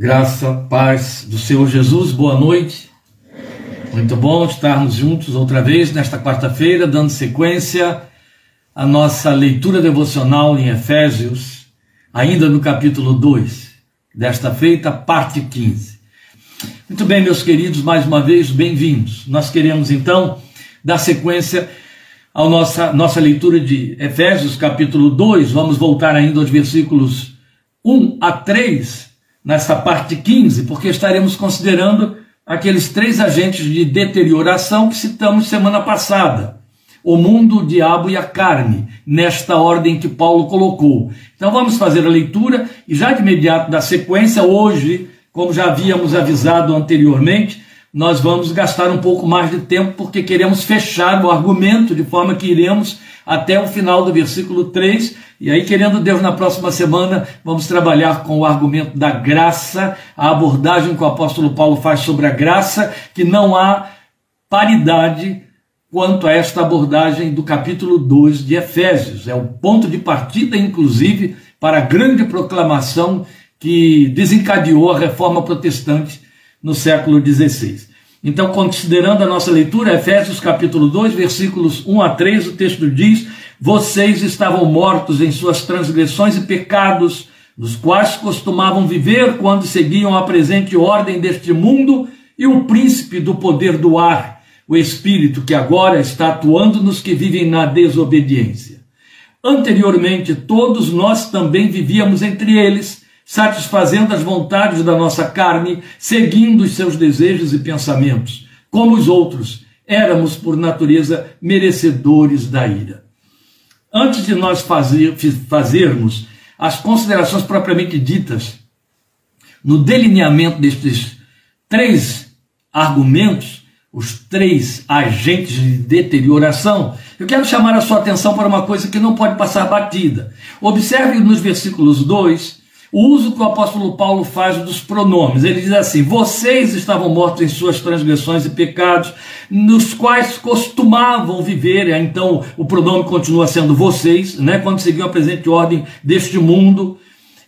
Graça, paz do Senhor Jesus, boa noite. Muito bom estarmos juntos outra vez nesta quarta-feira, dando sequência à nossa leitura devocional em Efésios, ainda no capítulo 2, desta feita, parte 15. Muito bem, meus queridos, mais uma vez, bem-vindos. Nós queremos então dar sequência à nossa, nossa leitura de Efésios, capítulo 2. Vamos voltar ainda aos versículos 1 a 3 nessa parte 15, porque estaremos considerando aqueles três agentes de deterioração que citamos semana passada: o mundo, o diabo e a carne, nesta ordem que Paulo colocou. Então vamos fazer a leitura e já de imediato da sequência, hoje, como já havíamos avisado anteriormente, nós vamos gastar um pouco mais de tempo porque queremos fechar o argumento de forma que iremos até o final do versículo 3 e aí, querendo Deus, na próxima semana vamos trabalhar com o argumento da graça, a abordagem que o apóstolo Paulo faz sobre a graça, que não há paridade quanto a esta abordagem do capítulo 2 de Efésios. É o ponto de partida, inclusive, para a grande proclamação que desencadeou a reforma protestante no século XVI. Então, considerando a nossa leitura, Efésios capítulo 2, versículos 1 a 3, o texto diz: Vocês estavam mortos em suas transgressões e pecados, nos quais costumavam viver quando seguiam a presente ordem deste mundo e o príncipe do poder do ar, o espírito que agora está atuando nos que vivem na desobediência. Anteriormente, todos nós também vivíamos entre eles satisfazendo as vontades da nossa carne, seguindo os seus desejos e pensamentos. Como os outros, éramos por natureza merecedores da ira. Antes de nós fazer, fazermos as considerações propriamente ditas no delineamento destes três argumentos, os três agentes de deterioração, eu quero chamar a sua atenção para uma coisa que não pode passar batida. Observe nos versículos 2 o uso que o apóstolo Paulo faz dos pronomes. Ele diz assim: Vocês estavam mortos em suas transgressões e pecados, nos quais costumavam viver. Então, o pronome continua sendo vocês, né, quando seguiam a presente ordem deste mundo.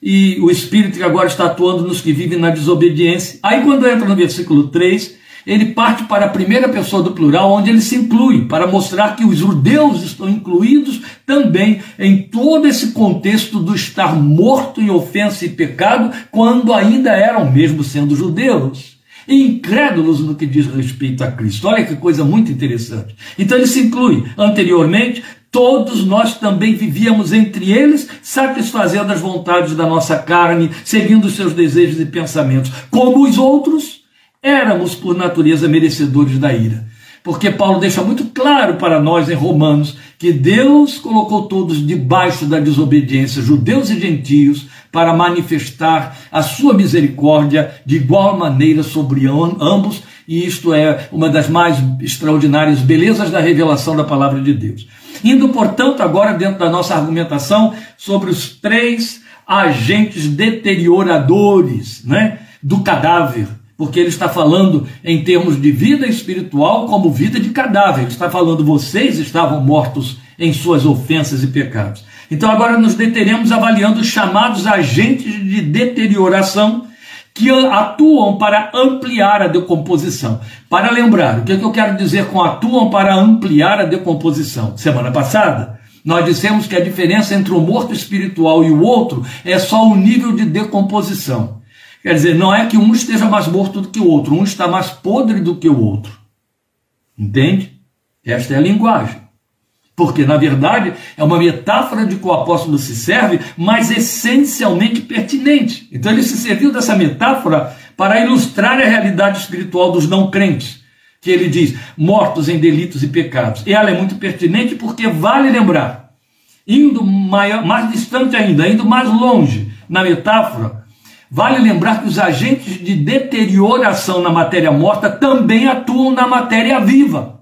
E o Espírito que agora está atuando nos que vivem na desobediência. Aí, quando entra no versículo 3, ele parte para a primeira pessoa do plural, onde ele se inclui, para mostrar que os judeus estão incluídos também em todo esse contexto do estar morto em ofensa e pecado, quando ainda eram, mesmo sendo judeus, incrédulos no que diz respeito a Cristo. Olha que coisa muito interessante. Então ele se inclui. Anteriormente, Todos nós também vivíamos entre eles, satisfazendo as vontades da nossa carne, seguindo os seus desejos e pensamentos, como os outros éramos por natureza merecedores da ira. Porque Paulo deixa muito claro para nós em Romanos que Deus colocou todos debaixo da desobediência, judeus e gentios, para manifestar a sua misericórdia de igual maneira sobre ambos, e isto é uma das mais extraordinárias belezas da revelação da palavra de Deus. Indo, portanto, agora dentro da nossa argumentação sobre os três agentes deterioradores né, do cadáver porque ele está falando em termos de vida espiritual como vida de cadáver. Ele está falando, vocês estavam mortos em suas ofensas e pecados. Então agora nos deteremos avaliando os chamados agentes de deterioração que atuam para ampliar a decomposição. Para lembrar, o que, é que eu quero dizer com atuam para ampliar a decomposição? Semana passada, nós dissemos que a diferença entre o morto espiritual e o outro é só o nível de decomposição. Quer dizer, não é que um esteja mais morto do que o outro, um está mais podre do que o outro. Entende? Esta é a linguagem. Porque, na verdade, é uma metáfora de que o apóstolo se serve, mas essencialmente pertinente. Então, ele se serviu dessa metáfora para ilustrar a realidade espiritual dos não crentes. Que ele diz, mortos em delitos e pecados. E ela é muito pertinente porque vale lembrar, indo maior, mais distante ainda, indo mais longe na metáfora, Vale lembrar que os agentes de deterioração na matéria morta também atuam na matéria viva.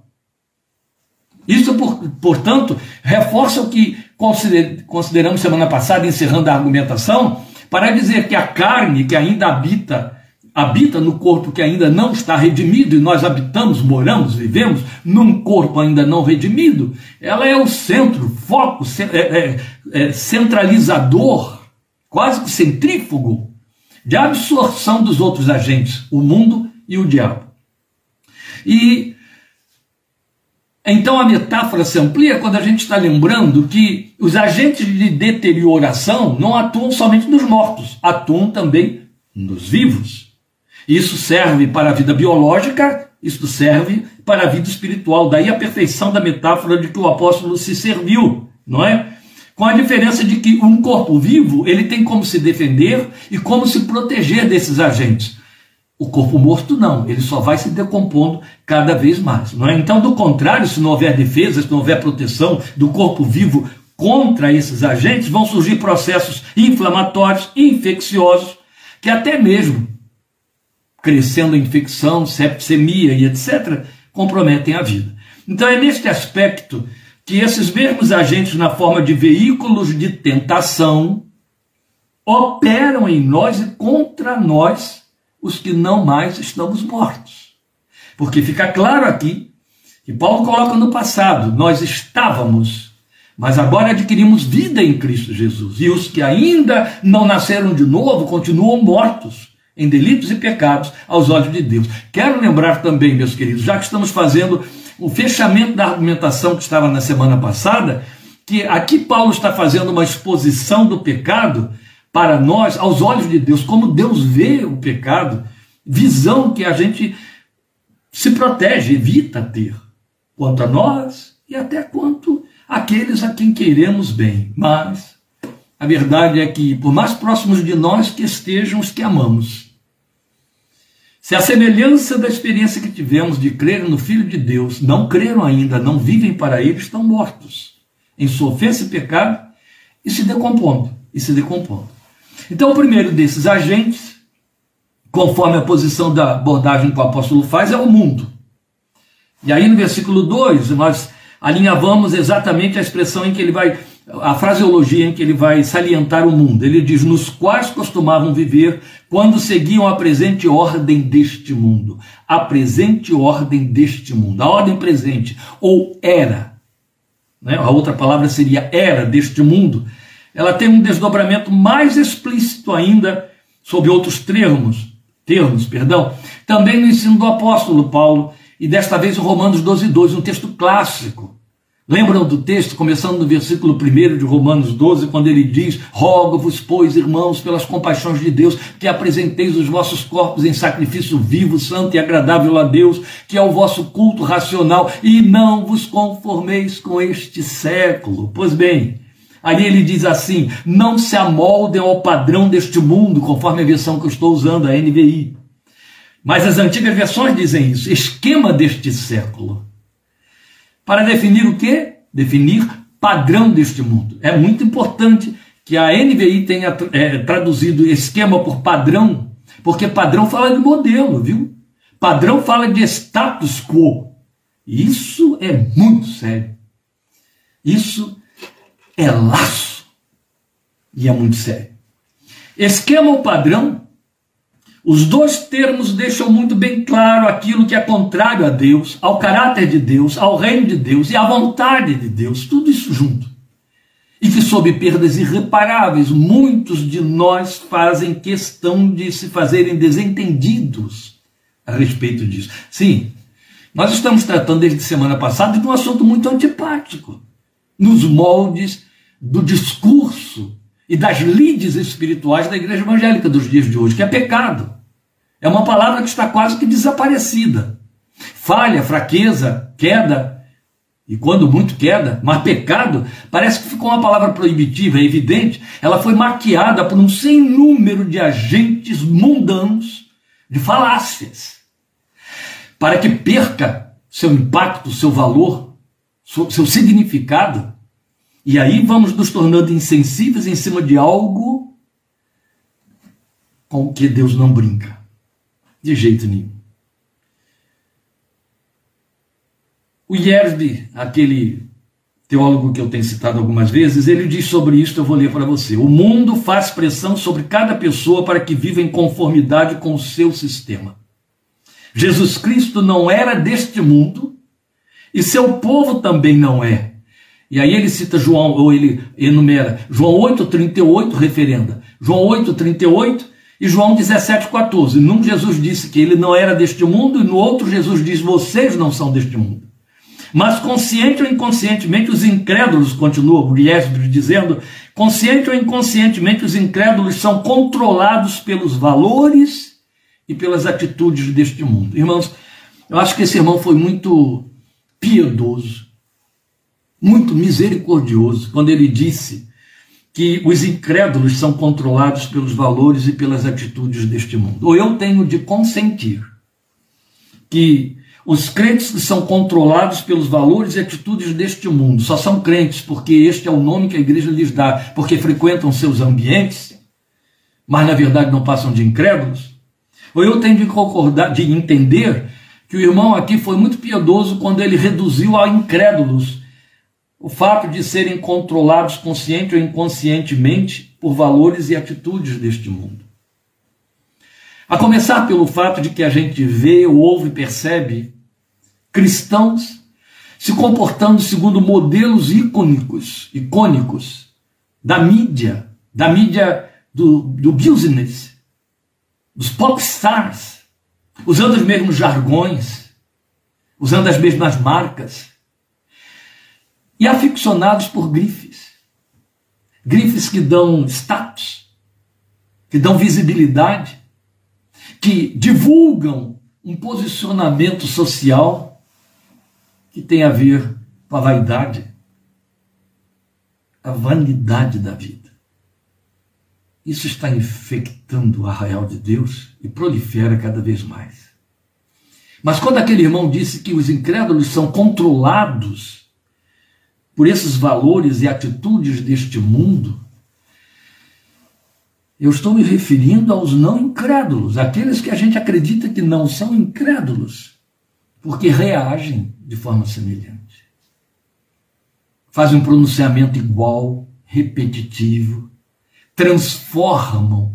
Isso, portanto, reforça o que consideramos semana passada, encerrando a argumentação, para dizer que a carne que ainda habita, habita no corpo que ainda não está redimido, e nós habitamos, moramos, vivemos num corpo ainda não redimido, ela é o centro, foco, é, é, é, centralizador, quase que centrífugo de absorção dos outros agentes, o mundo e o diabo. E então a metáfora se amplia quando a gente está lembrando que os agentes de deterioração não atuam somente nos mortos, atuam também nos vivos. Isso serve para a vida biológica, isso serve para a vida espiritual. Daí a perfeição da metáfora de que o apóstolo se serviu, não é? Com a diferença de que um corpo vivo, ele tem como se defender e como se proteger desses agentes. O corpo morto não, ele só vai se decompondo cada vez mais. É? Então, do contrário, se não houver defesa, se não houver proteção do corpo vivo contra esses agentes, vão surgir processos inflamatórios, infecciosos, que até mesmo crescendo a infecção, sepsemia e etc., comprometem a vida. Então é neste aspecto que esses mesmos agentes, na forma de veículos de tentação, operam em nós e contra nós, os que não mais estamos mortos. Porque fica claro aqui que Paulo coloca no passado, nós estávamos, mas agora adquirimos vida em Cristo Jesus. E os que ainda não nasceram de novo continuam mortos em delitos e pecados aos olhos de Deus. Quero lembrar também, meus queridos, já que estamos fazendo o fechamento da argumentação que estava na semana passada, que aqui Paulo está fazendo uma exposição do pecado para nós, aos olhos de Deus, como Deus vê o pecado, visão que a gente se protege, evita ter, quanto a nós e até quanto aqueles a quem queremos bem. Mas a verdade é que, por mais próximos de nós que estejam os que amamos, se a semelhança da experiência que tivemos de crer no Filho de Deus, não creram ainda, não vivem para ele, estão mortos em sua ofensa e pecado e se decompondo, e se decompondo. Então, o primeiro desses agentes, conforme a posição da abordagem que o apóstolo faz, é o mundo. E aí no versículo 2, nós alinhavamos exatamente a expressão em que ele vai a fraseologia em que ele vai salientar o mundo. Ele diz: nos quais costumavam viver quando seguiam a presente ordem deste mundo. A presente ordem deste mundo. A ordem presente, ou era. Né? A outra palavra seria era deste mundo. Ela tem um desdobramento mais explícito ainda sobre outros termos, termos, perdão, também no ensino do apóstolo Paulo, e desta vez o Romanos 12, 2, um texto clássico Lembram do texto, começando no versículo 1 de Romanos 12, quando ele diz: Rogo-vos, pois, irmãos, pelas compaixões de Deus, que apresenteis os vossos corpos em sacrifício vivo, santo e agradável a Deus, que é o vosso culto racional, e não vos conformeis com este século. Pois bem, ali ele diz assim: Não se amoldem ao padrão deste mundo, conforme a versão que eu estou usando, a NVI. Mas as antigas versões dizem isso: esquema deste século para definir o quê? Definir padrão deste mundo. É muito importante que a NVI tenha é, traduzido esquema por padrão, porque padrão fala de modelo, viu? Padrão fala de status quo. Isso é muito sério. Isso é laço. E é muito sério. Esquema ou padrão os dois termos deixam muito bem claro aquilo que é contrário a Deus, ao caráter de Deus, ao reino de Deus e à vontade de Deus, tudo isso junto. E que, sob perdas irreparáveis, muitos de nós fazem questão de se fazerem desentendidos a respeito disso. Sim, nós estamos tratando desde semana passada de um assunto muito antipático, nos moldes do discurso e das lides espirituais da igreja evangélica dos dias de hoje, que é pecado. É uma palavra que está quase que desaparecida. Falha, fraqueza, queda, e quando muito queda, mas pecado, parece que ficou uma palavra proibitiva, é evidente, ela foi maquiada por um sem número de agentes mundanos, de falácias, para que perca seu impacto, seu valor, seu significado e aí vamos nos tornando insensíveis em cima de algo com que Deus não brinca. De jeito nenhum. O Yersby, aquele teólogo que eu tenho citado algumas vezes, ele diz sobre isso, eu vou ler para você. O mundo faz pressão sobre cada pessoa para que viva em conformidade com o seu sistema. Jesus Cristo não era deste mundo e seu povo também não é. E aí ele cita João, ou ele enumera João 8,38, referenda. João 8,38, E João 17,14. Num Jesus disse que ele não era deste mundo, e no outro Jesus diz: vocês não são deste mundo. Mas consciente ou inconscientemente, os incrédulos, continua Briesbro dizendo, consciente ou inconscientemente, os incrédulos são controlados pelos valores e pelas atitudes deste mundo. Irmãos, eu acho que esse irmão foi muito piedoso, muito misericordioso, quando ele disse que os incrédulos são controlados pelos valores e pelas atitudes deste mundo. Ou eu tenho de consentir que os crentes que são controlados pelos valores e atitudes deste mundo só são crentes porque este é o nome que a igreja lhes dá, porque frequentam seus ambientes, mas na verdade não passam de incrédulos. Ou eu tenho de concordar, de entender que o irmão aqui foi muito piedoso quando ele reduziu a incrédulos o fato de serem controlados consciente ou inconscientemente por valores e atitudes deste mundo. A começar pelo fato de que a gente vê, ouve e percebe cristãos se comportando segundo modelos icônicos, icônicos da mídia, da mídia do, do business, dos pop stars, usando os mesmos jargões, usando as mesmas marcas, e aficionados por grifes. Grifes que dão status, que dão visibilidade, que divulgam um posicionamento social que tem a ver com a vaidade, a vanidade da vida. Isso está infectando o arraial de Deus e prolifera cada vez mais. Mas quando aquele irmão disse que os incrédulos são controlados por esses valores e atitudes deste mundo, eu estou me referindo aos não incrédulos, aqueles que a gente acredita que não são incrédulos, porque reagem de forma semelhante. Fazem um pronunciamento igual, repetitivo, transformam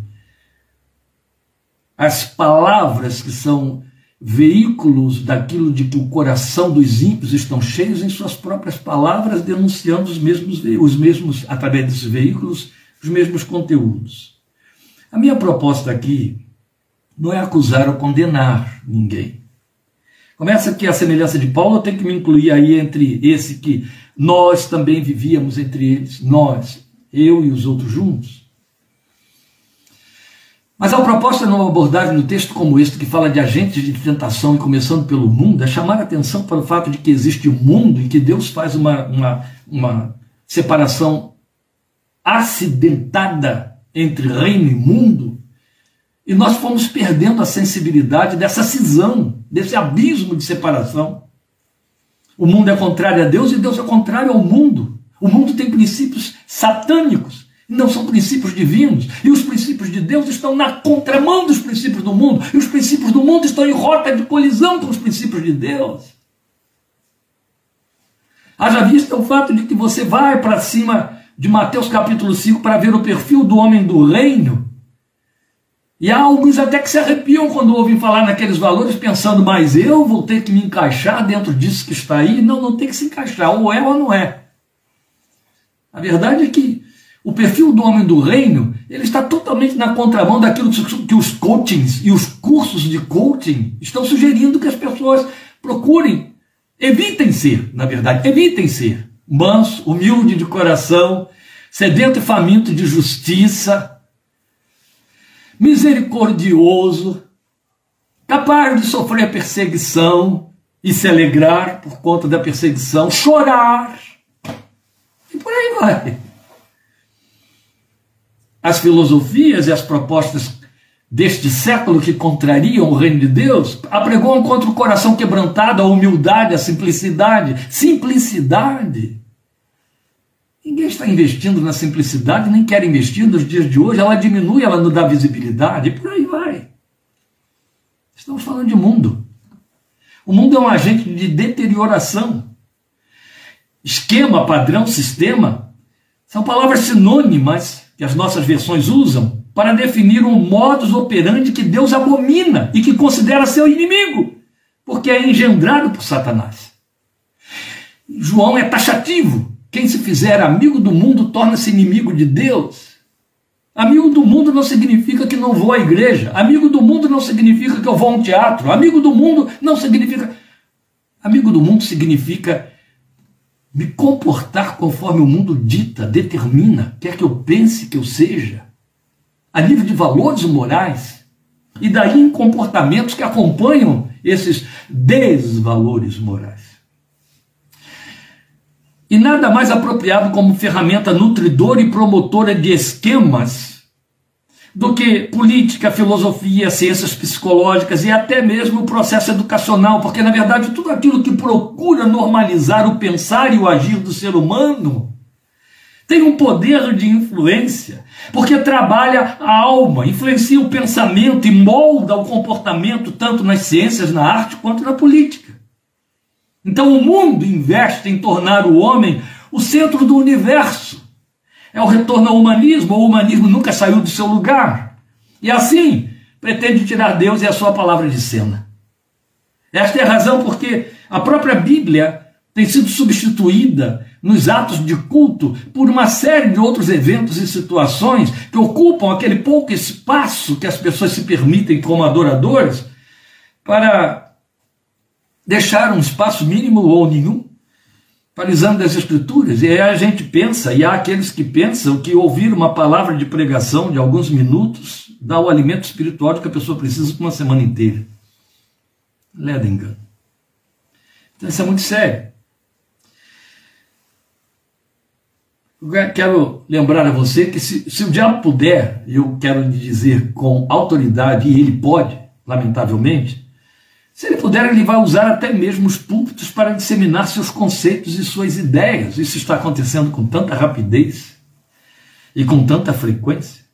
as palavras que são veículos daquilo de que o coração dos ímpios estão cheios em suas próprias palavras, denunciando os mesmos, os mesmos através desses veículos, os mesmos conteúdos. A minha proposta aqui não é acusar ou condenar ninguém. Começa que a semelhança de Paulo, tenho que me incluir aí entre esse que nós também vivíamos entre eles, nós, eu e os outros juntos. Mas a proposta numa abordagem no texto como este, que fala de agentes de tentação e começando pelo mundo, é chamar a atenção para o fato de que existe o um mundo e que Deus faz uma, uma, uma separação acidentada entre reino e mundo, e nós fomos perdendo a sensibilidade dessa cisão, desse abismo de separação. O mundo é contrário a Deus e Deus é contrário ao mundo. O mundo tem princípios satânicos, não são princípios divinos. E os princípios de Deus estão na contramão dos princípios do mundo. E os princípios do mundo estão em rota de colisão com os princípios de Deus. Haja vista o fato de que você vai para cima de Mateus capítulo 5 para ver o perfil do homem do reino. E há alguns até que se arrepiam quando ouvem falar naqueles valores, pensando, mas eu vou ter que me encaixar dentro disso que está aí. Não, não tem que se encaixar, ou é ou não é. A verdade é que o perfil do homem do reino, ele está totalmente na contramão daquilo que os coachings e os cursos de coaching estão sugerindo que as pessoas procurem. Evitem ser, na verdade, evitem ser manso, humilde de coração, sedento e faminto de justiça, misericordioso, capaz de sofrer perseguição e se alegrar por conta da perseguição, chorar, e por aí vai. As filosofias e as propostas deste século que contrariam o reino de Deus, apregoam contra o coração quebrantado a humildade, a simplicidade. Simplicidade. Ninguém está investindo na simplicidade, nem quer investir nos dias de hoje. Ela diminui, ela não dá visibilidade, e por aí vai. Estamos falando de mundo. O mundo é um agente de deterioração. Esquema, padrão, sistema são palavras sinônimas que as nossas versões usam para definir um modus operandi que Deus abomina e que considera seu inimigo, porque é engendrado por Satanás. João é taxativo. Quem se fizer amigo do mundo torna-se inimigo de Deus. Amigo do mundo não significa que não vou à igreja. Amigo do mundo não significa que eu vou a um teatro. Amigo do mundo não significa. Amigo do mundo significa me comportar conforme o mundo dita, determina, quer que eu pense que eu seja, a nível de valores morais, e daí em comportamentos que acompanham esses desvalores morais. E nada mais apropriado como ferramenta nutridora e promotora de esquemas do que política, filosofia, ciências psicológicas e até mesmo o processo educacional, porque na verdade tudo aquilo que procura normalizar o pensar e o agir do ser humano tem um poder de influência, porque trabalha a alma, influencia o pensamento e molda o comportamento tanto nas ciências, na arte quanto na política. Então o mundo investe em tornar o homem o centro do universo. É o retorno ao humanismo, o humanismo nunca saiu do seu lugar. E assim, pretende tirar Deus e a sua palavra de cena. Esta é a razão porque a própria Bíblia tem sido substituída nos atos de culto por uma série de outros eventos e situações que ocupam aquele pouco espaço que as pessoas se permitem como adoradores para deixar um espaço mínimo ou nenhum para o exame das Escrituras. E aí a gente pensa, e há aqueles que pensam que ouvir uma palavra de pregação de alguns minutos dá o alimento espiritual que a pessoa precisa por uma semana inteira. Leda engano. Então isso é muito sério. Eu quero lembrar a você que se, se o diabo puder, eu quero lhe dizer com autoridade, e ele pode, lamentavelmente, se ele puder, ele vai usar até mesmo os púlpitos para disseminar seus conceitos e suas ideias. Isso está acontecendo com tanta rapidez e com tanta frequência.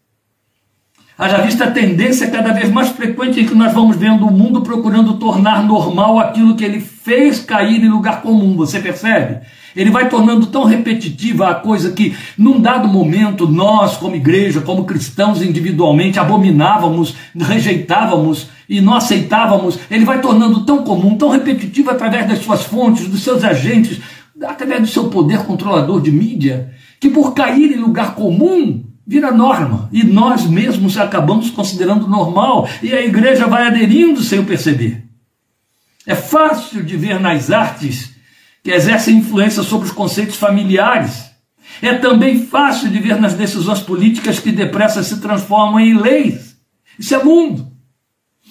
Haja vista a tendência cada vez mais frequente em que nós vamos vendo o mundo procurando tornar normal aquilo que ele fez cair em lugar comum. Você percebe? Ele vai tornando tão repetitiva a coisa que, num dado momento, nós, como igreja, como cristãos individualmente, abominávamos, rejeitávamos e não aceitávamos. Ele vai tornando tão comum, tão repetitivo através das suas fontes, dos seus agentes, através do seu poder controlador de mídia, que por cair em lugar comum, vira norma. E nós mesmos acabamos considerando normal. E a igreja vai aderindo sem perceber. É fácil de ver nas artes que exercem influência sobre os conceitos familiares. É também fácil de ver nas decisões políticas que depressa se transformam em leis. Isso é mundo.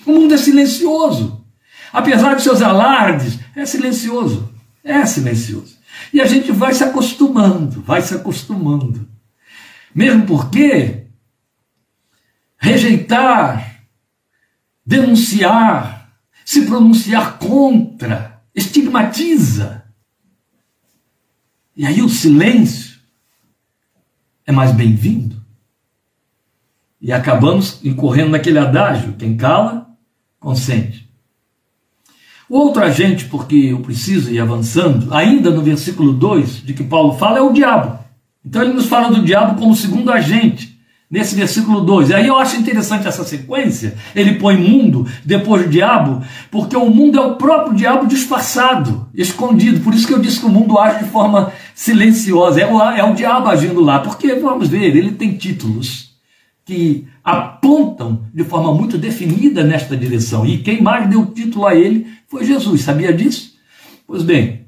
O mundo é silencioso. Apesar de seus alardes, é silencioso. É silencioso. E a gente vai se acostumando, vai se acostumando. Mesmo porque rejeitar, denunciar, se pronunciar contra, estigmatiza. E aí o silêncio é mais bem-vindo. E acabamos incorrendo naquele adágio: quem cala, consente. O outro agente, porque eu preciso ir avançando, ainda no versículo 2 de que Paulo fala, é o diabo. Então ele nos fala do diabo como segundo agente nesse versículo 2. E aí eu acho interessante essa sequência. Ele põe mundo depois diabo, porque o mundo é o próprio diabo disfarçado, escondido. Por isso que eu disse que o mundo age de forma silenciosa. É o, é o diabo agindo lá. Porque, vamos ver, ele tem títulos que apontam de forma muito definida nesta direção. E quem mais deu título a ele foi Jesus. Sabia disso? Pois bem,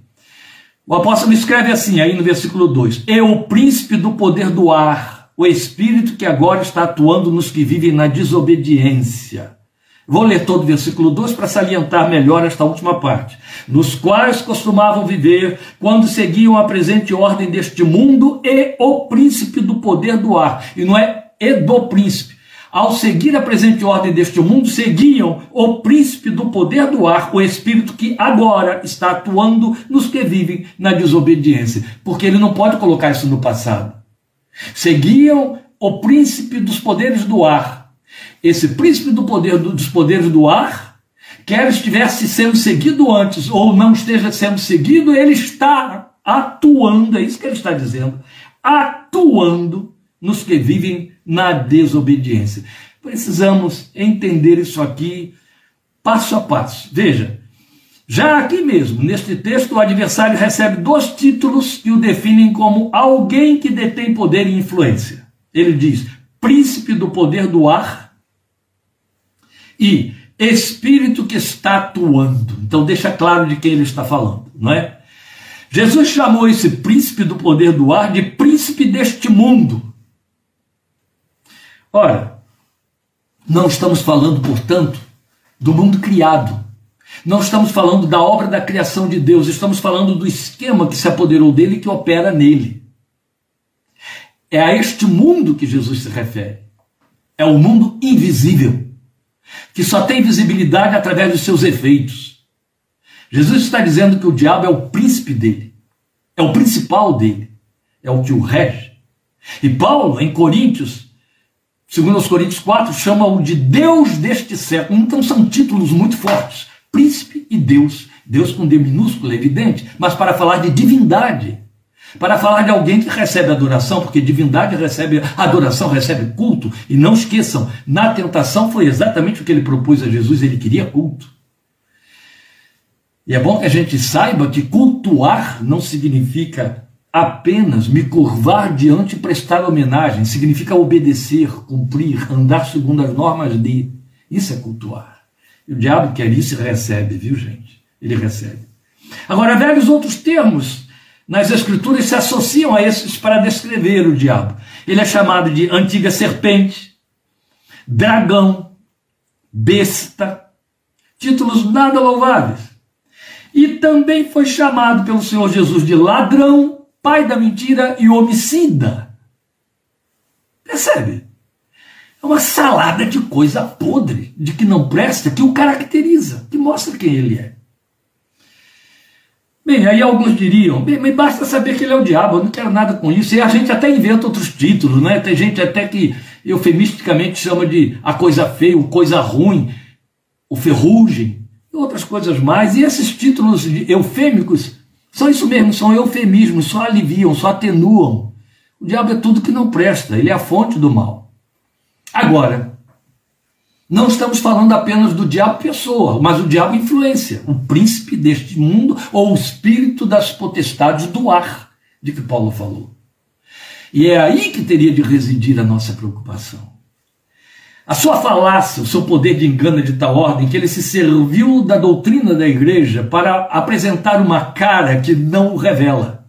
o apóstolo escreve assim, aí no versículo 2: É o príncipe do poder do ar o espírito que agora está atuando nos que vivem na desobediência. Vou ler todo o versículo 2 para salientar melhor esta última parte. Nos quais costumavam viver quando seguiam a presente ordem deste mundo e o príncipe do poder do ar. E não é e do príncipe. Ao seguir a presente ordem deste mundo, seguiam o príncipe do poder do ar, o espírito que agora está atuando nos que vivem na desobediência. Porque ele não pode colocar isso no passado. Seguiam o príncipe dos poderes do ar. Esse príncipe do poder, dos poderes do ar, quer estivesse sendo seguido antes ou não esteja sendo seguido, ele está atuando, é isso que ele está dizendo, atuando nos que vivem na desobediência. Precisamos entender isso aqui passo a passo. Veja, já aqui mesmo, neste texto, o adversário recebe dois títulos que o definem como alguém que detém poder e influência. Ele diz príncipe do poder do ar e espírito que está atuando. Então deixa claro de quem ele está falando, não é? Jesus chamou esse príncipe do poder do ar de príncipe deste mundo. Ora, não estamos falando, portanto, do mundo criado. Não estamos falando da obra da criação de Deus, estamos falando do esquema que se apoderou dele e que opera nele. É a este mundo que Jesus se refere. É o mundo invisível, que só tem visibilidade através dos seus efeitos. Jesus está dizendo que o diabo é o príncipe dele, é o principal dele, é o que o rege. E Paulo, em Coríntios, segundo os Coríntios 4, chama-o de Deus deste século. Então são títulos muito fortes. Príncipe e Deus. Deus com D minúsculo, é evidente, mas para falar de divindade para falar de alguém que recebe adoração, porque divindade recebe adoração, recebe culto. E não esqueçam, na tentação foi exatamente o que ele propôs a Jesus, ele queria culto. E é bom que a gente saiba que cultuar não significa apenas me curvar diante e prestar homenagem, significa obedecer, cumprir, andar segundo as normas de. Isso é cultuar. E o diabo quer isso e recebe, viu, gente? Ele recebe. Agora, vários outros termos nas Escrituras se associam a esses para descrever o diabo. Ele é chamado de antiga serpente, dragão, besta, títulos nada louváveis. E também foi chamado pelo Senhor Jesus de ladrão, pai da mentira e homicida. Percebe? É uma salada de coisa podre, de que não presta, que o caracteriza, que mostra quem ele é. Bem, aí alguns diriam, bem, mas basta saber que ele é o diabo, eu não quero nada com isso. E a gente até inventa outros títulos, né? Tem gente até que eufemisticamente chama de a coisa feia, o coisa ruim, o ferrugem, e outras coisas mais. E esses títulos eufêmicos são isso mesmo, são eufemismos, só aliviam, só atenuam. O diabo é tudo que não presta, ele é a fonte do mal. Agora, não estamos falando apenas do diabo pessoa, mas o diabo influência, o príncipe deste mundo ou o espírito das potestades do ar, de que Paulo falou. E é aí que teria de residir a nossa preocupação. A sua falácia, o seu poder de engano é de tal ordem que ele se serviu da doutrina da igreja para apresentar uma cara que não o revela.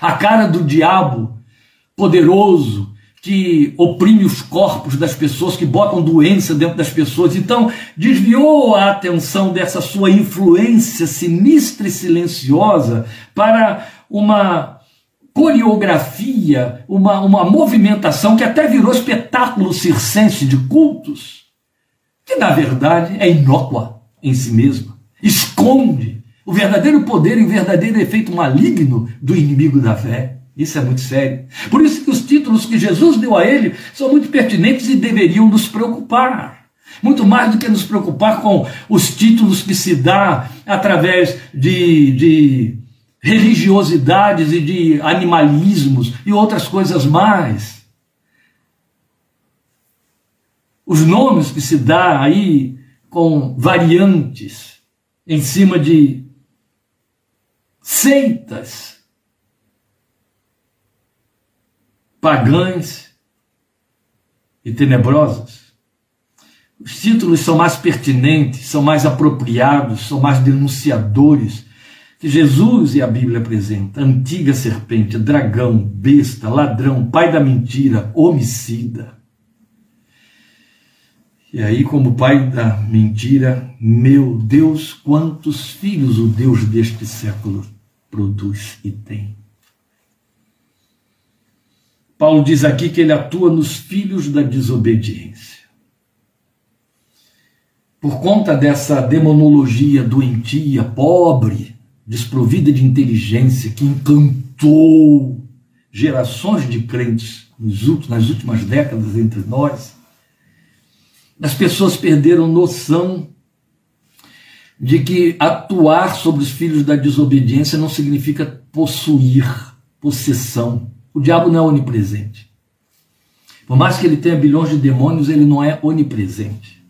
A cara do diabo poderoso, que oprime os corpos das pessoas, que botam doença dentro das pessoas. Então, desviou a atenção dessa sua influência sinistra e silenciosa para uma coreografia, uma, uma movimentação que até virou espetáculo circense de cultos, que na verdade é inócua em si mesma, esconde o verdadeiro poder e o verdadeiro efeito maligno do inimigo da fé. Isso é muito sério. Por isso que os títulos que Jesus deu a ele são muito pertinentes e deveriam nos preocupar. Muito mais do que nos preocupar com os títulos que se dá através de, de religiosidades e de animalismos e outras coisas mais. Os nomes que se dá aí com variantes em cima de seitas pagãs e tenebrosas. Os títulos são mais pertinentes, são mais apropriados, são mais denunciadores que Jesus e a Bíblia apresenta. Antiga serpente, dragão, besta, ladrão, pai da mentira, homicida. E aí, como pai da mentira, meu Deus, quantos filhos o Deus deste século produz e tem. Paulo diz aqui que ele atua nos filhos da desobediência. Por conta dessa demonologia doentia, pobre, desprovida de inteligência, que encantou gerações de crentes nas últimas décadas entre nós, as pessoas perderam noção de que atuar sobre os filhos da desobediência não significa possuir, possessão. O diabo não é onipresente. Por mais que ele tenha bilhões de demônios, ele não é onipresente.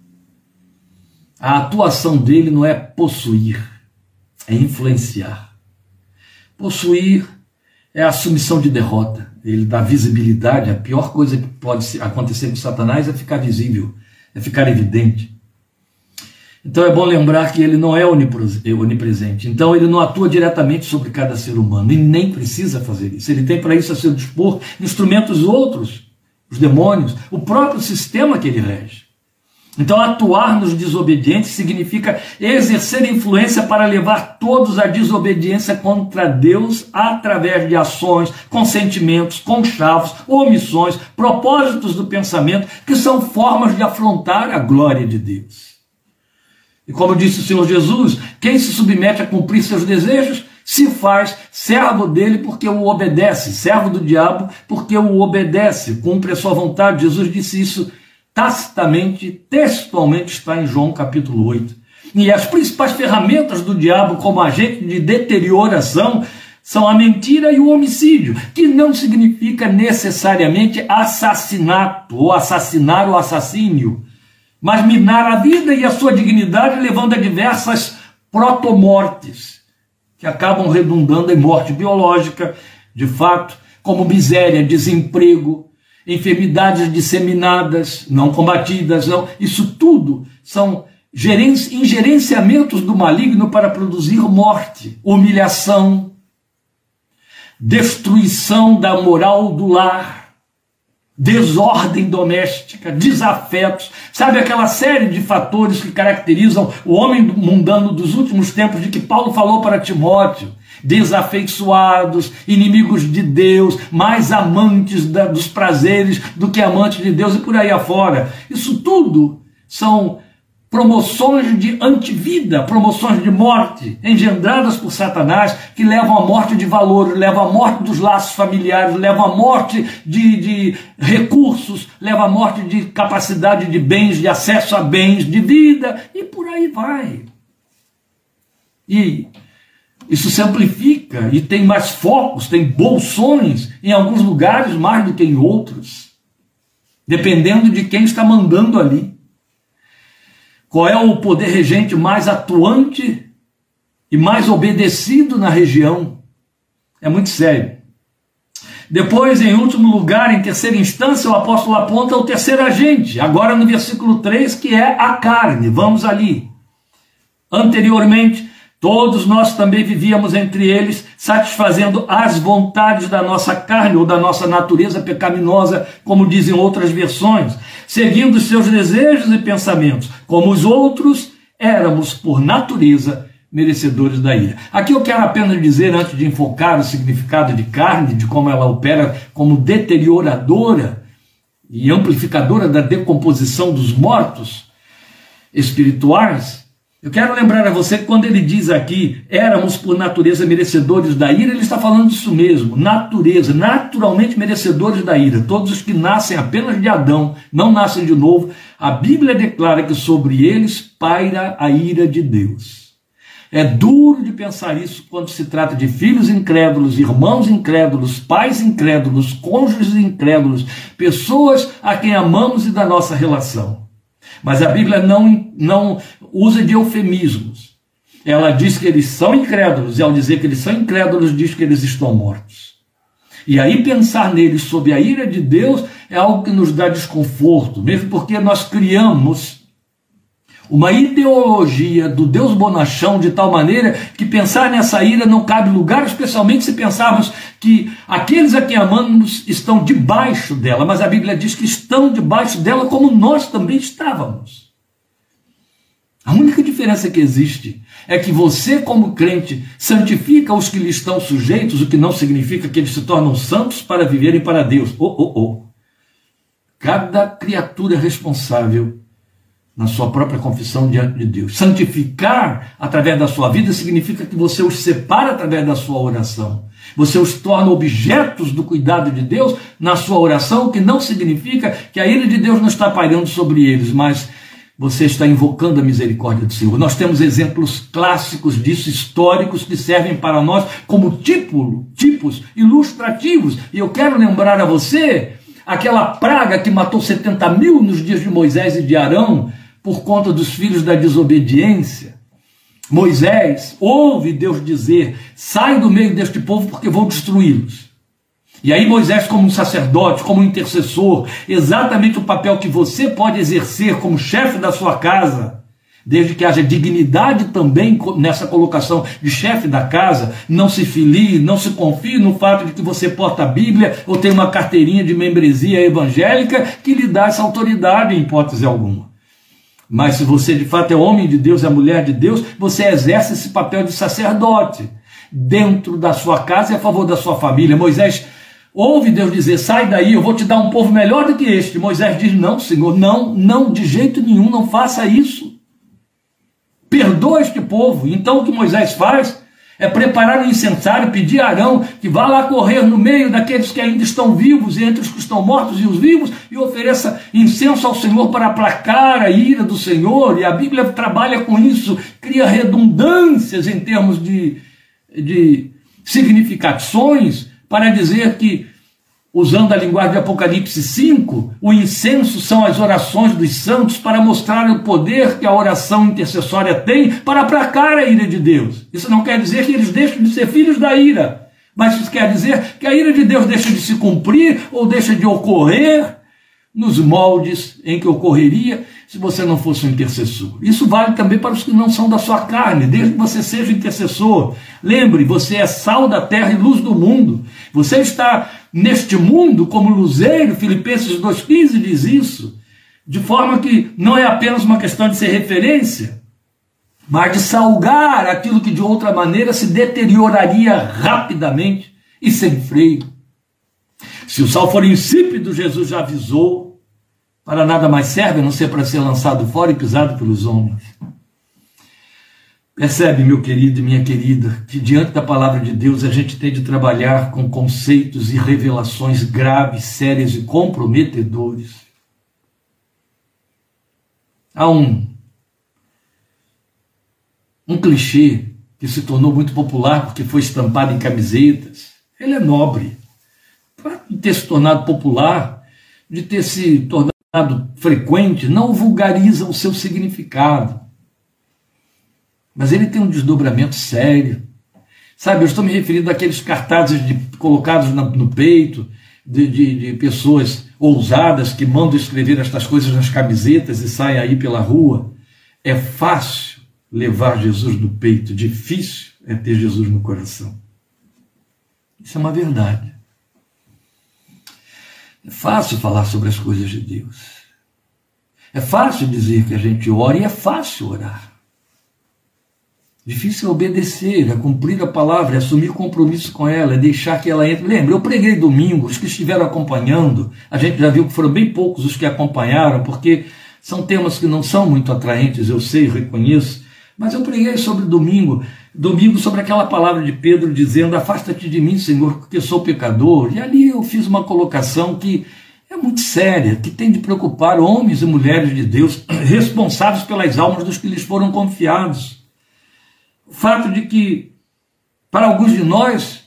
A atuação dele não é possuir, é influenciar. Possuir é a submissão de derrota. Ele dá visibilidade. A pior coisa que pode acontecer com Satanás é ficar visível, é ficar evidente. Então é bom lembrar que ele não é onipresente. Então ele não atua diretamente sobre cada ser humano e nem precisa fazer isso. Ele tem para isso a seu dispor instrumentos outros, os demônios, o próprio sistema que ele rege. Então, atuar nos desobedientes significa exercer influência para levar todos à desobediência contra Deus através de ações, consentimentos, conchavos, omissões, propósitos do pensamento, que são formas de afrontar a glória de Deus. E como disse o Senhor Jesus, quem se submete a cumprir seus desejos se faz servo dele porque o obedece, servo do diabo porque o obedece, cumpre a sua vontade. Jesus disse isso tacitamente, textualmente está em João capítulo 8. E as principais ferramentas do diabo como agente de deterioração são a mentira e o homicídio, que não significa necessariamente assassinato ou assassinar o assassínio, mas minar a vida e a sua dignidade, levando a diversas protomortes, que acabam redundando em morte biológica, de fato, como miséria, desemprego, enfermidades disseminadas, não combatidas, não. Isso tudo são ingerenciamentos do maligno para produzir morte, humilhação, destruição da moral do lar, desordem doméstica, desafetos, sabe aquela série de fatores que caracterizam o homem mundano dos últimos tempos de que Paulo falou para Timóteo desafeiçoados, inimigos de Deus, mais amantes da, dos prazeres do que amantes de Deus e por aí afora. Isso tudo são promoções de antivida, promoções de morte, engendradas por Satanás, que levam à morte de valores, levam à morte dos laços familiares, levam à morte de, de recursos, levam à morte de capacidade de bens, de acesso a bens, de vida, e por aí vai. E isso se amplifica e tem mais focos, tem bolsões em alguns lugares mais do que em outros, dependendo de quem está mandando ali. Qual é o poder regente mais atuante e mais obedecido na região? É muito sério. Depois, em último lugar, em terceira instância, o apóstolo aponta o terceiro agente, agora no versículo 3, que é a carne. Vamos ali. Anteriormente, Todos nós também vivíamos entre eles, satisfazendo as vontades da nossa carne ou da nossa natureza pecaminosa, como dizem outras versões, seguindo seus desejos e pensamentos. Como os outros, éramos, por natureza, merecedores da ira. Aqui eu quero apenas dizer, antes de enfocar o significado de carne, de como ela opera como deterioradora e amplificadora da decomposição dos mortos espirituais, eu quero lembrar a você que quando ele diz aqui, éramos por natureza merecedores da ira, ele está falando disso mesmo, natureza, naturalmente merecedores da ira. Todos os que nascem apenas de Adão, não nascem de novo, a Bíblia declara que sobre eles paira a ira de Deus. É duro de pensar isso quando se trata de filhos incrédulos, irmãos incrédulos, pais incrédulos, cônjuges incrédulos, pessoas a quem amamos e da nossa relação. Mas a Bíblia não, não usa de eufemismos. Ela diz que eles são incrédulos, e ao dizer que eles são incrédulos, diz que eles estão mortos. E aí pensar neles sob a ira de Deus é algo que nos dá desconforto, mesmo porque nós criamos uma ideologia do Deus bonachão de tal maneira que pensar nessa ira não cabe lugar, especialmente se pensarmos que aqueles a quem amamos estão debaixo dela, mas a Bíblia diz que estão debaixo dela como nós também estávamos. A única diferença que existe é que você, como crente, santifica os que lhe estão sujeitos, o que não significa que eles se tornam santos para viverem para Deus. Oh, oh, oh. Cada criatura é responsável na sua própria confissão diante de Deus. Santificar através da sua vida significa que você os separa através da sua oração. Você os torna objetos do cuidado de Deus na sua oração, o que não significa que a ira de Deus não está pairando sobre eles, mas você está invocando a misericórdia do Senhor. Nós temos exemplos clássicos disso, históricos, que servem para nós como tipo, tipos ilustrativos. E eu quero lembrar a você aquela praga que matou 70 mil nos dias de Moisés e de Arão por conta dos filhos da desobediência. Moisés ouve Deus dizer: sai do meio deste povo porque vou destruí-los. E aí, Moisés, como um sacerdote, como um intercessor, exatamente o papel que você pode exercer como chefe da sua casa, desde que haja dignidade também nessa colocação de chefe da casa, não se filie, não se confie no fato de que você porta a Bíblia ou tem uma carteirinha de membresia evangélica que lhe dá essa autoridade em hipótese alguma. Mas se você de fato é homem de Deus, é mulher de Deus, você exerce esse papel de sacerdote dentro da sua casa e a favor da sua família. Moisés ouve Deus dizer: sai daí, eu vou te dar um povo melhor do que este. Moisés diz: não, Senhor, não, não, de jeito nenhum, não faça isso. Perdoa este povo. Então o que Moisés faz? É preparar o incensário, pedir a Arão que vá lá correr no meio daqueles que ainda estão vivos entre os que estão mortos e os vivos e ofereça incenso ao Senhor para aplacar a ira do Senhor. E a Bíblia trabalha com isso, cria redundâncias em termos de, de significações para dizer que usando a linguagem de Apocalipse 5, o incenso são as orações dos santos para mostrar o poder que a oração intercessória tem para aplacar a ira de Deus. Isso não quer dizer que eles deixam de ser filhos da ira, mas isso quer dizer que a ira de Deus deixa de se cumprir ou deixa de ocorrer nos moldes em que ocorreria se você não fosse um intercessor. Isso vale também para os que não são da sua carne, desde que você seja intercessor. Lembre, você é sal da terra e luz do mundo. Você está neste mundo como luzeiro, Filipenses 2,15 diz isso, de forma que não é apenas uma questão de ser referência, mas de salgar aquilo que de outra maneira se deterioraria rapidamente e sem freio. Se o sal for insípido, Jesus já avisou, para nada mais serve a não ser para ser lançado fora e pisado pelos homens. Percebe, meu querido e minha querida, que diante da palavra de Deus a gente tem de trabalhar com conceitos e revelações graves, sérias e comprometedores. Há um, um clichê que se tornou muito popular porque foi estampado em camisetas. Ele é nobre. Para ter se tornado popular, de ter se tornado frequente, não vulgariza o seu significado mas ele tem um desdobramento sério. Sabe, eu estou me referindo àqueles cartazes de, colocados na, no peito de, de, de, pessoas ousadas que mandam escrever estas coisas nas camisetas e saem aí pela rua. É fácil levar Jesus no peito, difícil é ter Jesus no coração. Isso é uma verdade. É fácil falar sobre as coisas de Deus. É fácil dizer que a gente ora e é fácil orar. Difícil é obedecer, é cumprir a palavra, é assumir compromisso com ela, é deixar que ela entre. Lembra, eu preguei domingo, os que estiveram acompanhando, a gente já viu que foram bem poucos os que acompanharam, porque são temas que não são muito atraentes, eu sei, reconheço, mas eu preguei sobre domingo, domingo sobre aquela palavra de Pedro dizendo: Afasta-te de mim, Senhor, porque sou pecador. E ali eu fiz uma colocação que é muito séria, que tem de preocupar homens e mulheres de Deus responsáveis pelas almas dos que lhes foram confiados o fato de que, para alguns de nós,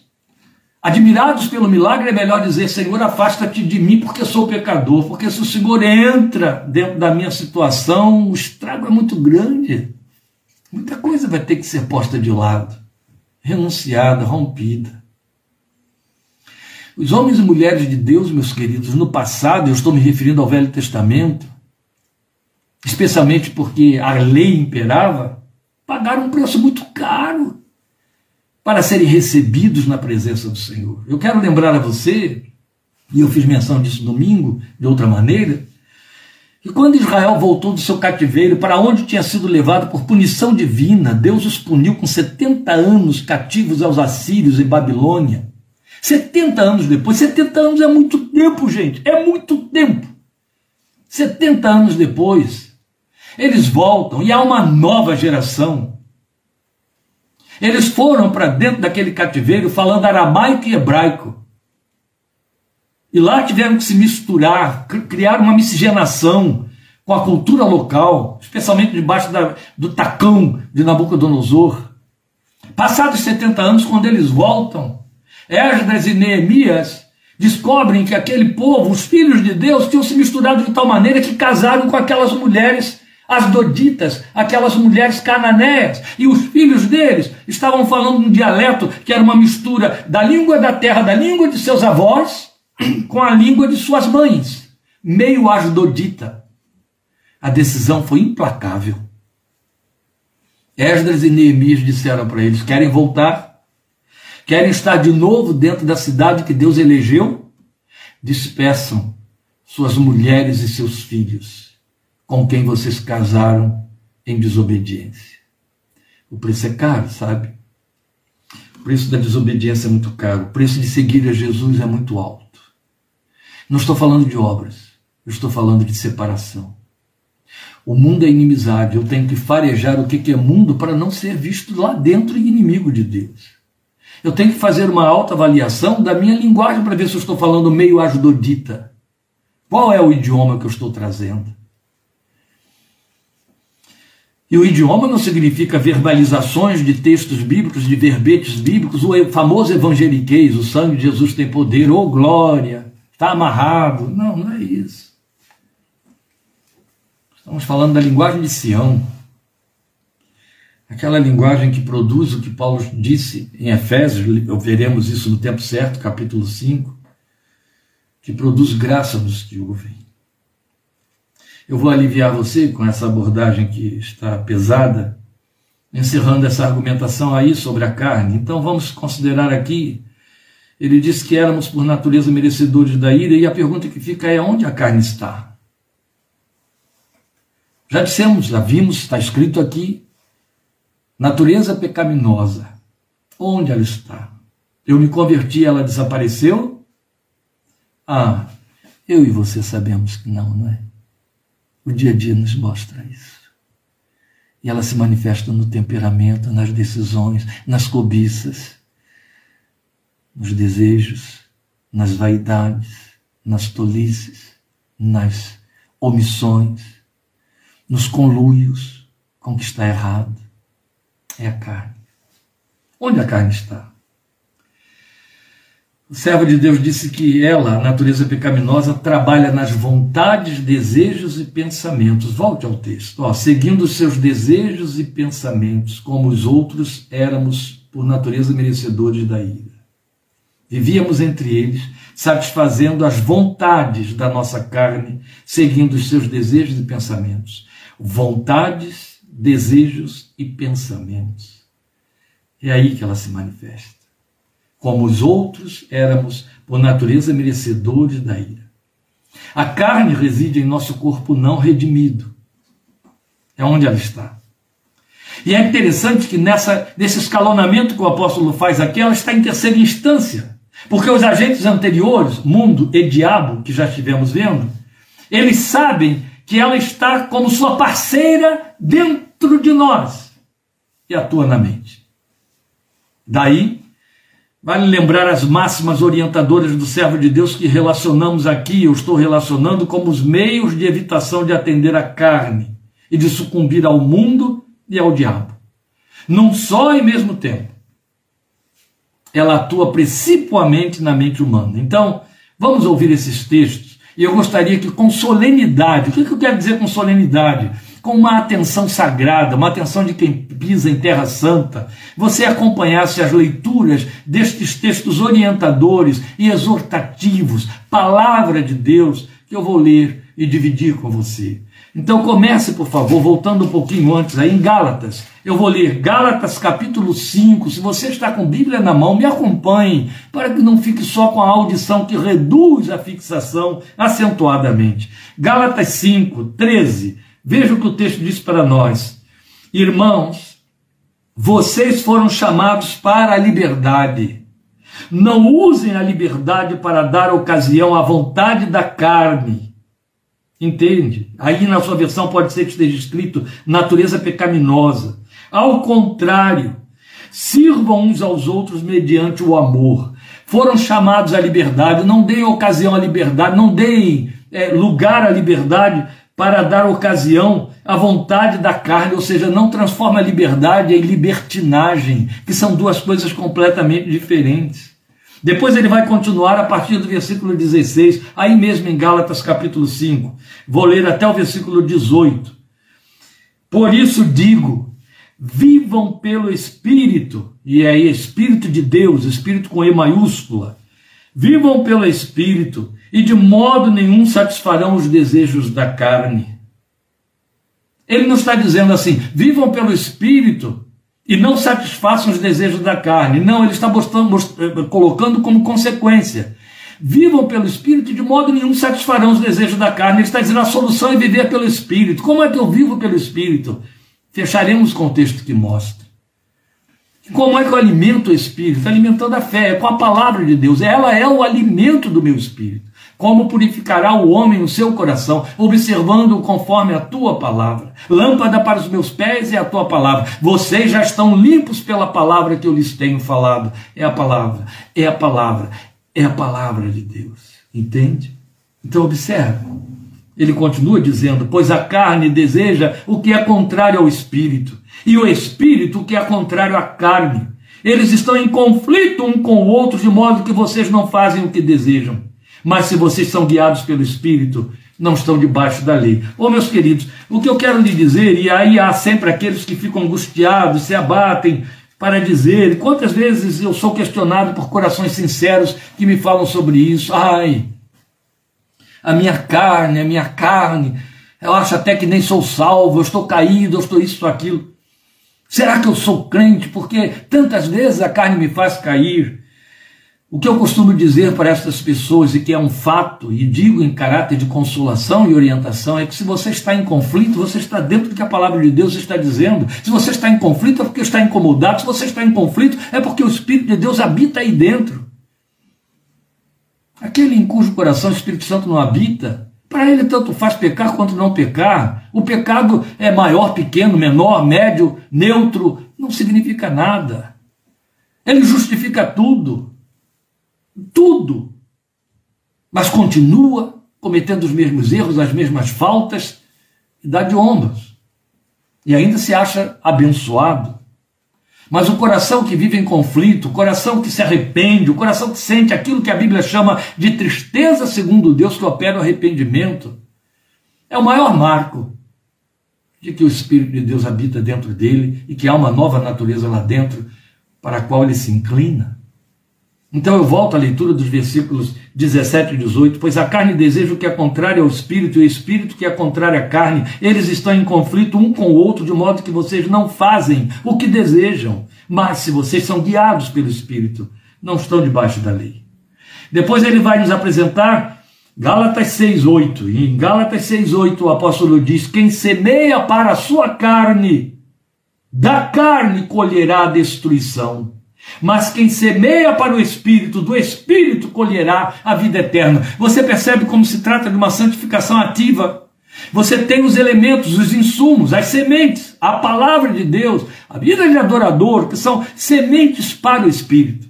admirados pelo milagre, é melhor dizer: Senhor, afasta-te de mim, porque sou pecador. Porque se o Senhor entra dentro da minha situação, o estrago é muito grande. Muita coisa vai ter que ser posta de lado, renunciada, rompida. Os homens e mulheres de Deus, meus queridos, no passado, eu estou me referindo ao Velho Testamento, especialmente porque a lei imperava, pagaram um preço muito caro para serem recebidos na presença do Senhor. Eu quero lembrar a você, e eu fiz menção disso domingo, de outra maneira, que quando Israel voltou do seu cativeiro para onde tinha sido levado por punição divina, Deus os puniu com 70 anos cativos aos assírios em Babilônia. 70 anos depois, 70 anos é muito tempo, gente, é muito tempo. 70 anos depois, eles voltam e há uma nova geração. Eles foram para dentro daquele cativeiro falando aramaico e hebraico. E lá tiveram que se misturar, criar uma miscigenação com a cultura local, especialmente debaixo da, do tacão de Nabucodonosor. Passados 70 anos, quando eles voltam, Esdras e Neemias descobrem que aquele povo, os filhos de Deus, tinham se misturado de tal maneira que casaram com aquelas mulheres As doditas, aquelas mulheres cananeias, e os filhos deles estavam falando um dialeto que era uma mistura da língua da terra, da língua de seus avós, com a língua de suas mães, meio asdodita. A decisão foi implacável. Esdras e Neemias disseram para eles: querem voltar? Querem estar de novo dentro da cidade que Deus elegeu? Despeçam suas mulheres e seus filhos, com quem vocês casaram em desobediência. O preço é caro, sabe? O preço da desobediência é muito caro. O preço de seguir a Jesus é muito alto. Não estou falando de obras, eu estou falando de separação. O mundo é inimizade. Eu tenho que farejar o que é mundo para não ser visto lá dentro inimigo de Deus. Eu tenho que fazer uma autoavaliação da minha linguagem para ver se eu estou falando meio ajudodita. Qual é o idioma que eu estou trazendo? E o idioma não significa verbalizações de textos bíblicos, de verbetes bíblicos, o famoso evangeliquez, o sangue de Jesus tem poder, ou glória, está amarrado. Não, não é isso. Estamos falando da linguagem de Sião. Aquela linguagem que produz o que Paulo disse em Efésios, veremos isso no tempo certo, capítulo 5, que produz graça nos que ouvem. Eu vou aliviar você com essa abordagem que está pesada, encerrando essa argumentação aí sobre a carne. Então vamos considerar aqui, ele diz que éramos por natureza merecedores da ira, e a pergunta que fica é onde a carne está? Já dissemos, já vimos, está escrito aqui, natureza pecaminosa. Onde ela está? Eu me converti, ela desapareceu? Ah, eu e você sabemos que não, não é? O dia a dia nos mostra isso. E ela se manifesta no temperamento, nas decisões, nas cobiças, nos desejos, nas vaidades, nas tolices, nas omissões nos conluios com o que está errado. É a carne. Onde a carne está? O servo de Deus disse que ela, a natureza pecaminosa, trabalha nas vontades, desejos e pensamentos. Volte ao texto. Ó, seguindo os seus desejos e pensamentos, como os outros éramos, por natureza, merecedores da ira. Vivíamos entre eles, satisfazendo as vontades da nossa carne, seguindo os seus desejos e pensamentos vontades, desejos e pensamentos. É aí que ela se manifesta. Como os outros, éramos, por natureza, merecedores da ira. A carne reside em nosso corpo não redimido. É onde ela está. E é interessante que nessa, nesse escalonamento que o apóstolo faz aqui, ela está em terceira instância. Porque os agentes anteriores, mundo e diabo, que já estivemos vendo, eles sabem que ela está como sua parceira dentro de nós e atua na mente. Daí, vale lembrar as máximas orientadoras do servo de Deus que relacionamos aqui, eu estou relacionando como os meios de evitação de atender a carne e de sucumbir ao mundo e ao diabo. Num só e mesmo tempo. Ela atua principalmente na mente humana. Então, vamos ouvir esses textos e eu gostaria que, com solenidade, o que eu quero dizer com solenidade? Com uma atenção sagrada, uma atenção de quem pisa em Terra Santa, você acompanhasse as leituras destes textos orientadores e exortativos, palavra de Deus, que eu vou ler e dividir com você. Então comece, por favor, voltando um pouquinho antes aí em Gálatas. Eu vou ler Gálatas capítulo 5. Se você está com Bíblia na mão, me acompanhe, para que não fique só com a audição que reduz a fixação acentuadamente. Gálatas 5, 13. Veja o que o texto diz para nós. Irmãos, vocês foram chamados para a liberdade. Não usem a liberdade para dar ocasião à vontade da carne Entende? Aí na sua versão pode ser que esteja escrito natureza pecaminosa. Ao contrário, sirvam uns aos outros mediante o amor. Foram chamados à liberdade, não deem ocasião à liberdade, não deem é, lugar à liberdade para dar ocasião à vontade da carne, ou seja, não transforma a liberdade em libertinagem, que são duas coisas completamente diferentes. Depois ele vai continuar a partir do versículo 16, aí mesmo em Gálatas capítulo 5. Vou ler até o versículo 18. Por isso digo: vivam pelo Espírito, e é Espírito de Deus, Espírito com E maiúscula. Vivam pelo Espírito, e de modo nenhum satisfarão os desejos da carne. Ele não está dizendo assim, vivam pelo Espírito e não satisfaçam os desejos da carne. Não, ele está mostrando, mostrando, colocando como consequência. Vivam pelo Espírito e de modo nenhum satisfarão os desejos da carne. Ele está dizendo a solução é viver pelo Espírito. Como é que eu vivo pelo Espírito? Fecharemos o texto que mostra. Como é que eu alimento o Espírito? Alimentando a fé, é com a palavra de Deus. Ela é o alimento do meu Espírito. Como purificará o homem o seu coração, observando-o conforme a tua palavra. Lâmpada para os meus pés é a tua palavra. Vocês já estão limpos pela palavra que eu lhes tenho falado. É a palavra, é a palavra, é a palavra de Deus. Entende? Então observe. Ele continua dizendo: Pois a carne deseja o que é contrário ao espírito, e o espírito o que é contrário à carne. Eles estão em conflito um com o outro, de modo que vocês não fazem o que desejam. Mas se vocês são guiados pelo espírito, não estão debaixo da lei. Ô meus queridos, o que eu quero lhe dizer, e aí há sempre aqueles que ficam angustiados, se abatem, para dizer. Quantas vezes eu sou questionado por corações sinceros que me falam sobre isso? Ai, a minha carne, a minha carne, eu acho até que nem sou salvo, eu estou caído, eu estou isso, aquilo. Será que eu sou crente? Porque tantas vezes a carne me faz cair. O que eu costumo dizer para essas pessoas, e que é um fato, e digo em caráter de consolação e orientação, é que se você está em conflito, você está dentro do que a palavra de Deus está dizendo. Se você está em conflito, é porque está incomodado. Se você está em conflito, é porque o Espírito de Deus habita aí dentro. Aquele em cujo coração o Espírito Santo não habita, para ele tanto faz pecar quanto não pecar. O pecado é maior, pequeno, menor, médio, neutro, não significa nada. Ele justifica tudo tudo, mas continua cometendo os mesmos erros, as mesmas faltas, e dá de ombros. E ainda se acha abençoado. Mas o coração que vive em conflito, o coração que se arrepende, o coração que sente aquilo que a Bíblia chama de tristeza segundo Deus que opera o arrependimento, é o maior marco de que o Espírito de Deus habita dentro dele e que há uma nova natureza lá dentro para a qual ele se inclina. Então eu volto à leitura dos versículos 17 e 18, pois a carne deseja o que é contrário ao espírito e o espírito que é contrário à carne. Eles estão em conflito um com o outro, de modo que vocês não fazem o que desejam. Mas se vocês são guiados pelo espírito, não estão debaixo da lei. Depois ele vai nos apresentar Gálatas 6:8. E em Gálatas 6:8 o apóstolo diz: "Quem semeia para a sua carne, da carne colherá a destruição." Mas quem semeia para o Espírito, do Espírito colherá a vida eterna. Você percebe como se trata de uma santificação ativa. Você tem os elementos, os insumos, as sementes, a palavra de Deus, a vida de adorador, que são sementes para o Espírito.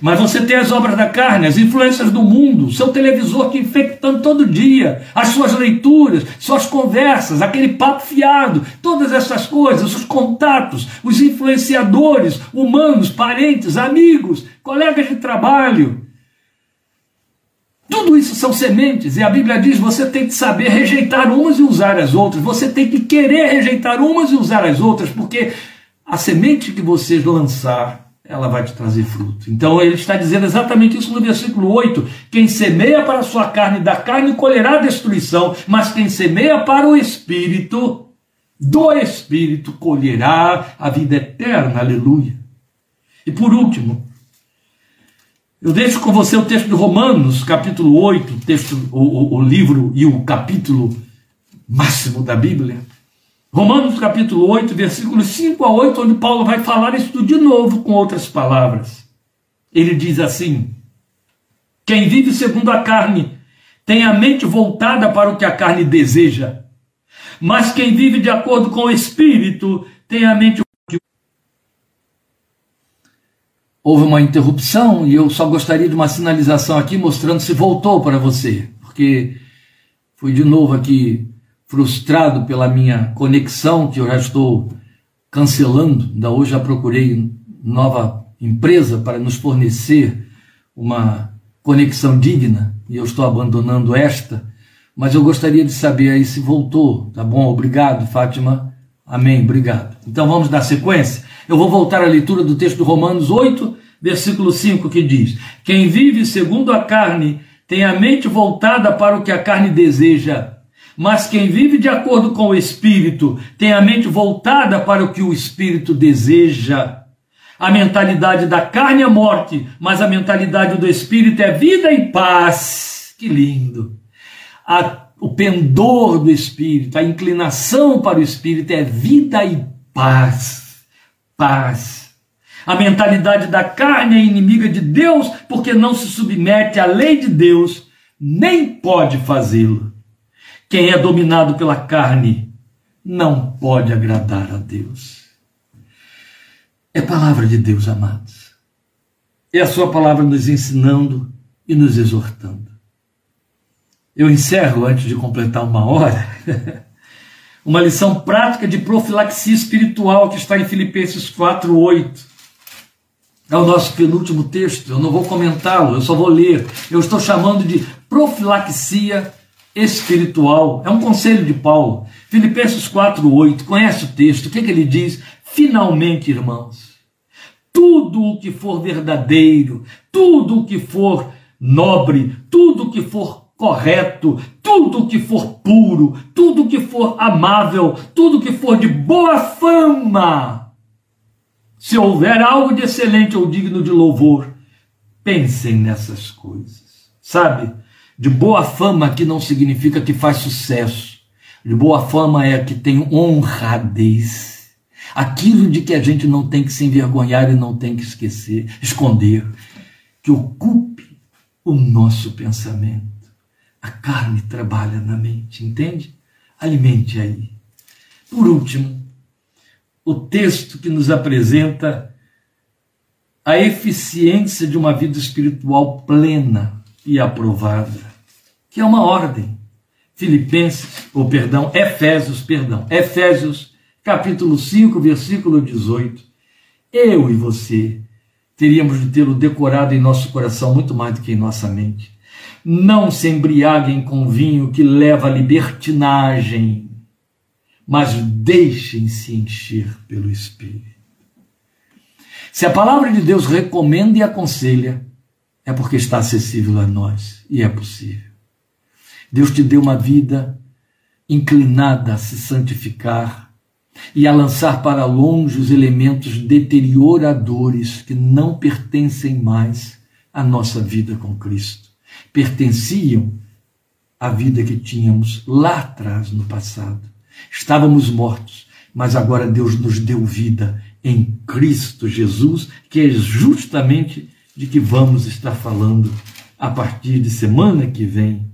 Mas você tem as obras da carne, as influências do mundo, seu televisor te infectando todo dia, as suas leituras, suas conversas, aquele papo fiado, todas essas coisas, os contatos, os influenciadores humanos, parentes, amigos, colegas de trabalho. Tudo isso são sementes, e a Bíblia diz: você tem que saber rejeitar umas e usar as outras, você tem que querer rejeitar umas e usar as outras, porque a semente que vocês lançar ela vai te trazer fruto. Então ele está dizendo exatamente isso no versículo 8: quem semeia para a sua carne, da carne colherá destruição, mas quem semeia para o espírito, do espírito colherá a vida eterna. Aleluia. E por último, eu deixo com você o texto de Romanos, capítulo 8, texto, o, o, o livro e o capítulo máximo da Bíblia. Romanos capítulo 8, versículos 5 a 8, onde Paulo vai falar isso de novo com outras palavras. Ele diz assim: Quem vive segundo a carne tem a mente voltada para o que a carne deseja, mas quem vive de acordo com o espírito tem a mente Houve uma interrupção e eu só gostaria de uma sinalização aqui mostrando se voltou para você, porque fui de novo aqui frustrado pela minha conexão, que eu já estou cancelando, ainda hoje já procurei nova empresa para nos fornecer uma conexão digna, e eu estou abandonando esta, mas eu gostaria de saber aí se voltou, tá bom? Obrigado, Fátima. Amém, obrigado. Então vamos dar sequência. Eu vou voltar à leitura do texto de Romanos 8, versículo 5, que diz: Quem vive segundo a carne tem a mente voltada para o que a carne deseja, mas quem vive de acordo com o Espírito tem a mente voltada para o que o Espírito deseja. A mentalidade da carne é morte, mas a mentalidade do Espírito é vida e paz. Que lindo! A, o pendor do Espírito, a inclinação para o Espírito é vida e paz. Paz. A mentalidade da carne é inimiga de Deus porque não se submete à lei de Deus, nem pode fazê-lo. Quem é dominado pela carne não pode agradar a Deus. É palavra de Deus, amados. É a sua palavra nos ensinando e nos exortando. Eu encerro antes de completar uma hora. uma lição prática de profilaxia espiritual que está em Filipenses 4:8 é o nosso penúltimo texto, eu não vou comentá-lo, eu só vou ler. Eu estou chamando de profilaxia espiritual. É um conselho de Paulo. Filipenses 4:8. Conhece o texto? O que, é que ele diz? Finalmente, irmãos, tudo o que for verdadeiro, tudo o que for nobre, tudo o que for correto, tudo o que for puro, tudo o que for amável, tudo o que for de boa fama, se houver algo de excelente ou digno de louvor, pensem nessas coisas. Sabe? De boa fama aqui não significa que faz sucesso. De boa fama é que tem honradez. Aquilo de que a gente não tem que se envergonhar e não tem que esquecer, esconder, que ocupe o nosso pensamento. A carne trabalha na mente, entende? Alimente aí. Por último, o texto que nos apresenta a eficiência de uma vida espiritual plena e aprovada, que é uma ordem. Filipenses, ou perdão, Efésios, perdão, Efésios, capítulo 5, versículo 18. Eu e você teríamos de tê-lo decorado em nosso coração muito mais do que em nossa mente. Não se embriaguem com vinho que leva à libertinagem, mas deixem-se encher pelo Espírito. Se a palavra de Deus recomenda e aconselha, é porque está acessível a nós e é possível. Deus te deu uma vida inclinada a se santificar e a lançar para longe os elementos deterioradores que não pertencem mais à nossa vida com Cristo. Pertenciam à vida que tínhamos lá atrás, no passado. Estávamos mortos, mas agora Deus nos deu vida em Cristo Jesus, que é justamente de que vamos estar falando a partir de semana que vem,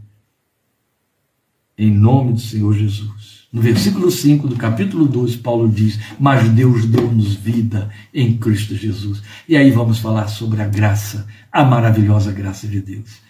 em nome do Senhor Jesus. No versículo 5 do capítulo 12, Paulo diz: Mas Deus deu-nos vida em Cristo Jesus. E aí vamos falar sobre a graça, a maravilhosa graça de Deus.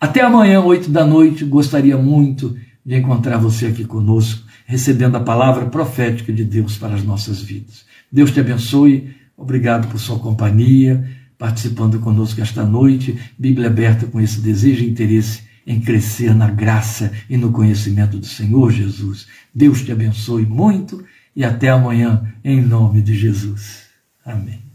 Até amanhã, 8 da noite, gostaria muito de encontrar você aqui conosco recebendo a palavra profética de Deus para as nossas vidas. Deus te abençoe, obrigado por sua companhia, participando conosco esta noite, Bíblia aberta com esse desejo e interesse em crescer na graça e no conhecimento do Senhor Jesus. Deus te abençoe muito e até amanhã, em nome de Jesus. Amém.